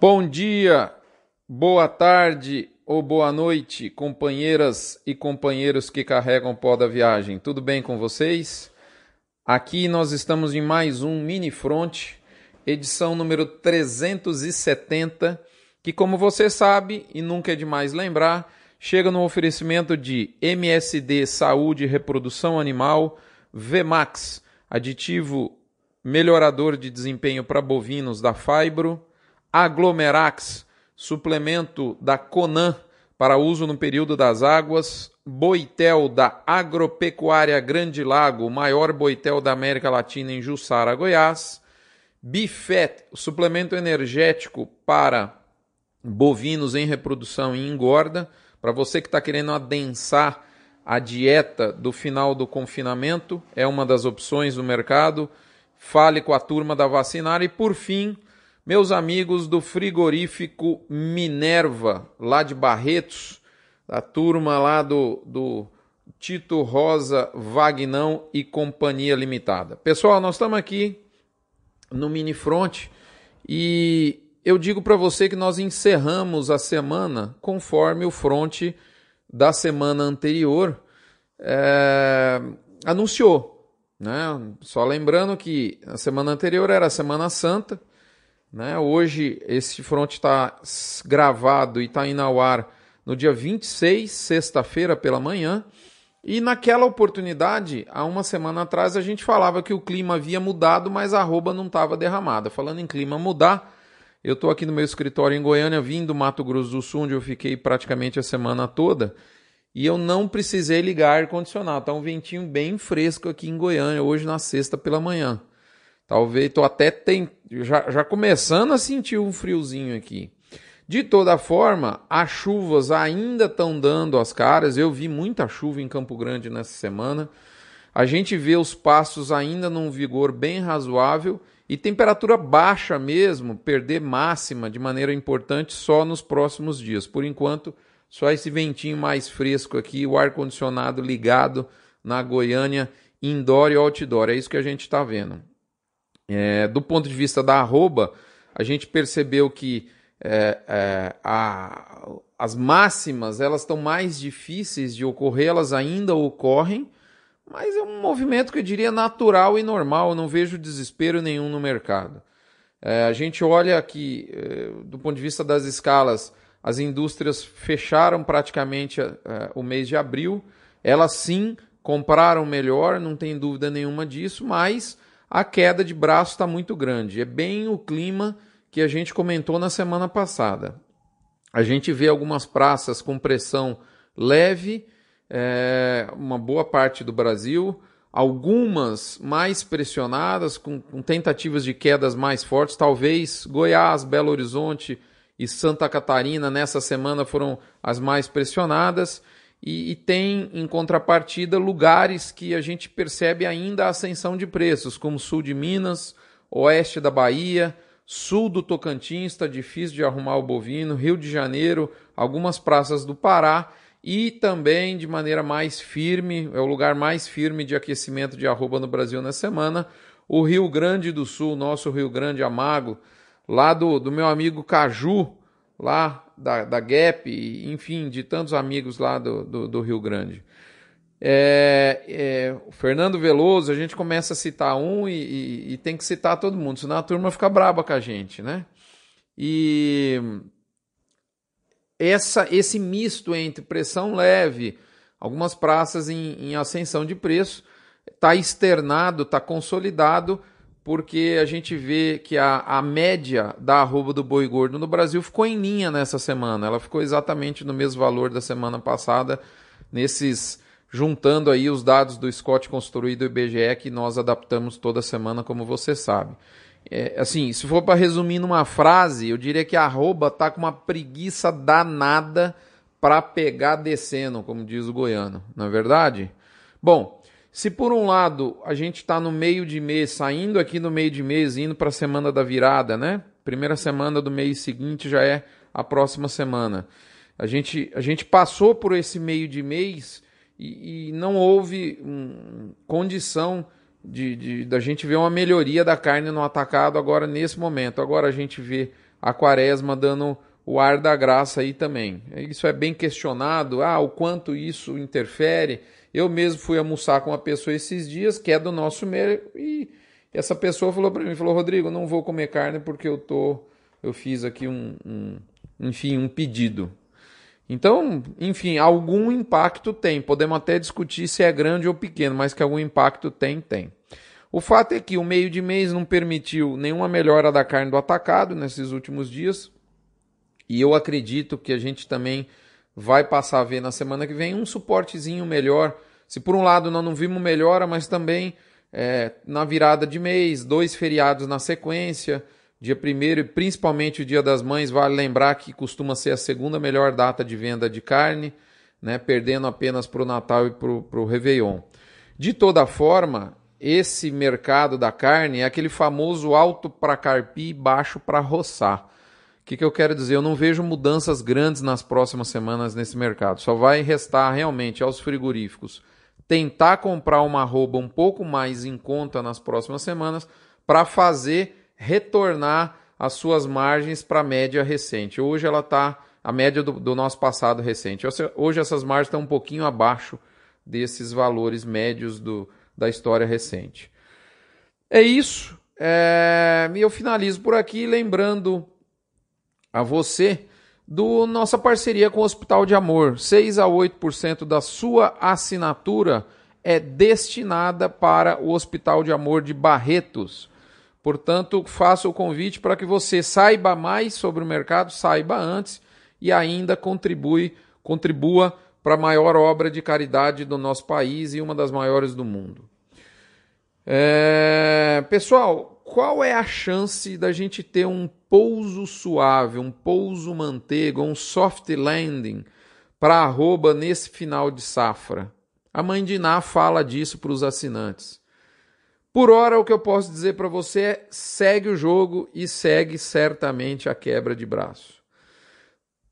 Bom dia, boa tarde ou boa noite, companheiras e companheiros que carregam pó da viagem. Tudo bem com vocês? Aqui nós estamos em mais um Mini Front, edição número 370, que como você sabe, e nunca é demais lembrar, chega no oferecimento de MSD Saúde e Reprodução Animal, VMAX, aditivo melhorador de desempenho para bovinos da Fibro, Aglomerax, suplemento da Conan para uso no período das águas, Boitel da Agropecuária Grande Lago, o maior boitel da América Latina em Jussara, Goiás, Bifet, suplemento energético para bovinos em reprodução e engorda, para você que está querendo adensar a dieta do final do confinamento, é uma das opções do mercado. Fale com a turma da vacinar. E por fim, meus amigos do frigorífico Minerva, lá de Barretos, a turma lá do, do Tito Rosa Vagnão e Companhia Limitada. Pessoal, nós estamos aqui no Mini Front e eu digo para você que nós encerramos a semana conforme o front da semana anterior é, anunciou. Né? Só lembrando que a semana anterior era a Semana Santa, né? Hoje esse front está gravado e está indo ao ar no dia 26, sexta-feira pela manhã. E naquela oportunidade, há uma semana atrás, a gente falava que o clima havia mudado, mas a arroba não estava derramada. Falando em clima mudar, eu estou aqui no meu escritório em Goiânia, vim do Mato Grosso do Sul, onde eu fiquei praticamente a semana toda, e eu não precisei ligar ar-condicionado. Está um ventinho bem fresco aqui em Goiânia, hoje na sexta pela manhã. Talvez estou até tem, já, já começando a sentir um friozinho aqui. De toda forma, as chuvas ainda estão dando as caras. Eu vi muita chuva em Campo Grande nessa semana. A gente vê os passos ainda num vigor bem razoável e temperatura baixa mesmo, perder máxima de maneira importante só nos próximos dias. Por enquanto, só esse ventinho mais fresco aqui, o ar condicionado ligado na Goiânia, indoor e outdoor. É isso que a gente está vendo. É, do ponto de vista da arroba, a gente percebeu que é, é, a, as máximas elas estão mais difíceis de ocorrer, elas ainda ocorrem, mas é um movimento que eu diria natural e normal, eu não vejo desespero nenhum no mercado. É, a gente olha que, é, do ponto de vista das escalas, as indústrias fecharam praticamente é, o mês de abril, elas sim compraram melhor, não tem dúvida nenhuma disso, mas a queda de braço está muito grande. É bem o clima que a gente comentou na semana passada. A gente vê algumas praças com pressão leve, é, uma boa parte do Brasil, algumas mais pressionadas, com, com, tentativas de quedas mais fortes, talvez Goiás, Belo Horizonte e Santa Catarina nessa semana foram as mais pressionadas e, e, tem em contrapartida lugares que a gente percebe ainda a ascensão de preços, como sul de Minas, oeste da Bahia, sul do Tocantins, está difícil de arrumar o bovino, Rio de Janeiro, algumas praças do Pará e também de maneira mais firme, é o lugar mais firme de aquecimento de arroba no Brasil na semana, o Rio Grande do Sul, nosso Rio Grande Amago, lá do, do meu amigo Caju, lá da, da Gap, enfim, de tantos amigos lá do, do, do Rio Grande. É, é, o Fernando Veloso, a gente começa a citar um e, e, e, tem que citar todo mundo, senão a turma fica braba com a gente, né? E essa, esse misto entre pressão leve, algumas praças em, em ascensão de preço, está externado, está consolidado porque a gente vê que a, a média da arroba do boi gordo no Brasil ficou em linha nessa semana. Ela ficou exatamente no mesmo valor da semana passada, nesses juntando aí os dados do Scott construído IBGE que nós adaptamos toda semana, como você sabe. É, assim, se for para resumir numa frase, eu diria que a arroba tá com uma preguiça danada para pegar descendo, como diz o goiano, não é verdade? Bom, se por um lado a gente está no meio de mês, saindo aqui no meio de mês, indo para a semana da virada, né? Primeira semana do mês seguinte já é a próxima semana. A gente, a gente passou por esse meio de mês e, e não houve um, condição de, de, da gente ver uma melhoria da carne no atacado agora nesse momento. Agora a gente vê a quaresma dando o ar da graça aí também. Isso é bem questionado, ah, o quanto isso interfere. Eu mesmo fui almoçar com uma pessoa esses dias que é do nosso meio e essa pessoa falou para mim, falou, Rodrigo, não vou comer carne porque eu tô, eu fiz aqui um, um enfim, um pedido. Então, enfim, algum impacto tem. Podemos até discutir se é grande ou pequeno, mas que algum impacto tem, tem. O fato é que o meio de mês não permitiu nenhuma melhora da carne do atacado nesses últimos dias. E eu acredito que a gente também vai passar a ver na semana que vem um suportezinho melhor. Se por um lado nós não vimos melhora, mas também é, na virada de mês, dois feriados na sequência, dia primeiro e principalmente o Dia das Mães, vale lembrar que costuma ser a segunda melhor data de venda de carne, né, perdendo apenas para o Natal e para o Réveillon. De toda forma, esse mercado da carne é aquele famoso alto para carpir e baixo para roçar que, que eu quero dizer? Eu não vejo mudanças grandes nas próximas semanas nesse mercado. Só vai restar realmente aos frigoríficos tentar comprar uma arroba um pouco mais em conta nas próximas semanas para fazer retornar as suas margens para a média recente. Hoje ela está a média do, do, nosso passado recente. Hoje essas margens estão um pouquinho abaixo desses valores médios do, da história recente. É isso. É, e eu finalizo por aqui lembrando a você do nossa parceria com o Hospital de Amor. 6 a 8% da sua assinatura é destinada para o Hospital de Amor de Barretos. Portanto, faço o convite para que você saiba mais sobre o mercado, saiba antes e ainda contribui, contribua para a maior obra de caridade do nosso país e uma das maiores do mundo. É... Pessoal, qual é a chance da gente ter um pouso suave, um pouso manteiga, um soft landing para arroba nesse final de safra? A mãe de Ná fala disso para os assinantes. Por hora, o que eu posso dizer para você é segue o jogo e segue certamente a quebra de braço.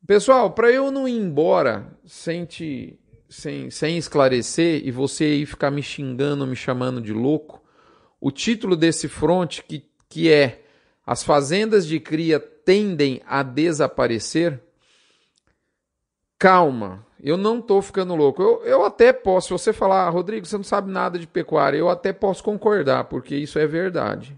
Pessoal, para eu não ir embora sem, te, sem, sem esclarecer e você aí ficar me xingando, me chamando de louco, o título desse front, que, que é As fazendas de cria tendem a desaparecer, calma, eu não estou ficando louco. Eu, eu até posso, se você falar, ah, Rodrigo, você não sabe nada de pecuária, eu até posso concordar, porque isso é verdade.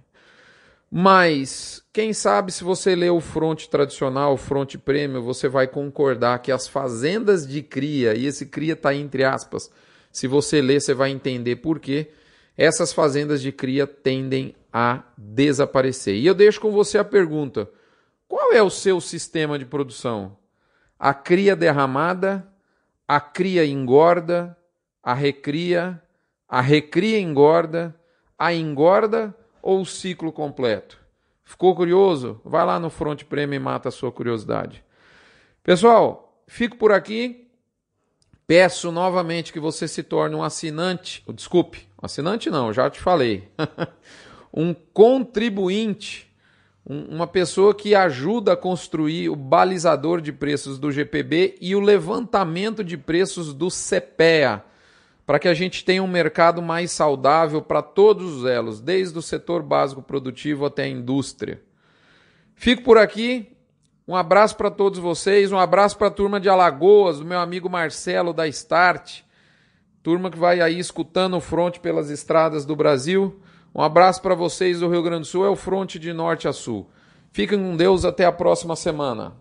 Mas, quem sabe se você ler o fronte tradicional, o fronte prêmio, você vai concordar que as fazendas de cria, e esse cria está entre aspas, se você ler, você vai entender por quê essas fazendas de cria tendem a desaparecer. E eu deixo com você a pergunta: qual é o seu sistema de produção? A cria derramada, a cria engorda, a recria, a recria engorda, a engorda ou o ciclo completo? Ficou curioso? Vai lá no Front Prêmio e mata a sua curiosidade. Pessoal, fico por aqui. Peço novamente que você se torne um assinante, desculpe, assinante não, já te falei, um contribuinte, um, uma pessoa que ajuda a construir o balizador de preços do GPB e o levantamento de preços do CPEA, para que a gente tenha um mercado mais saudável para todos os elos, desde o setor básico produtivo até a indústria. Fico por aqui. Um abraço para todos vocês, um abraço para a turma de Alagoas, do meu amigo Marcelo da Start turma que vai aí escutando o fronte pelas estradas do Brasil. Um abraço para vocês do Rio Grande do Sul, é o fronte de norte a sul. Fiquem com Deus, até a próxima semana.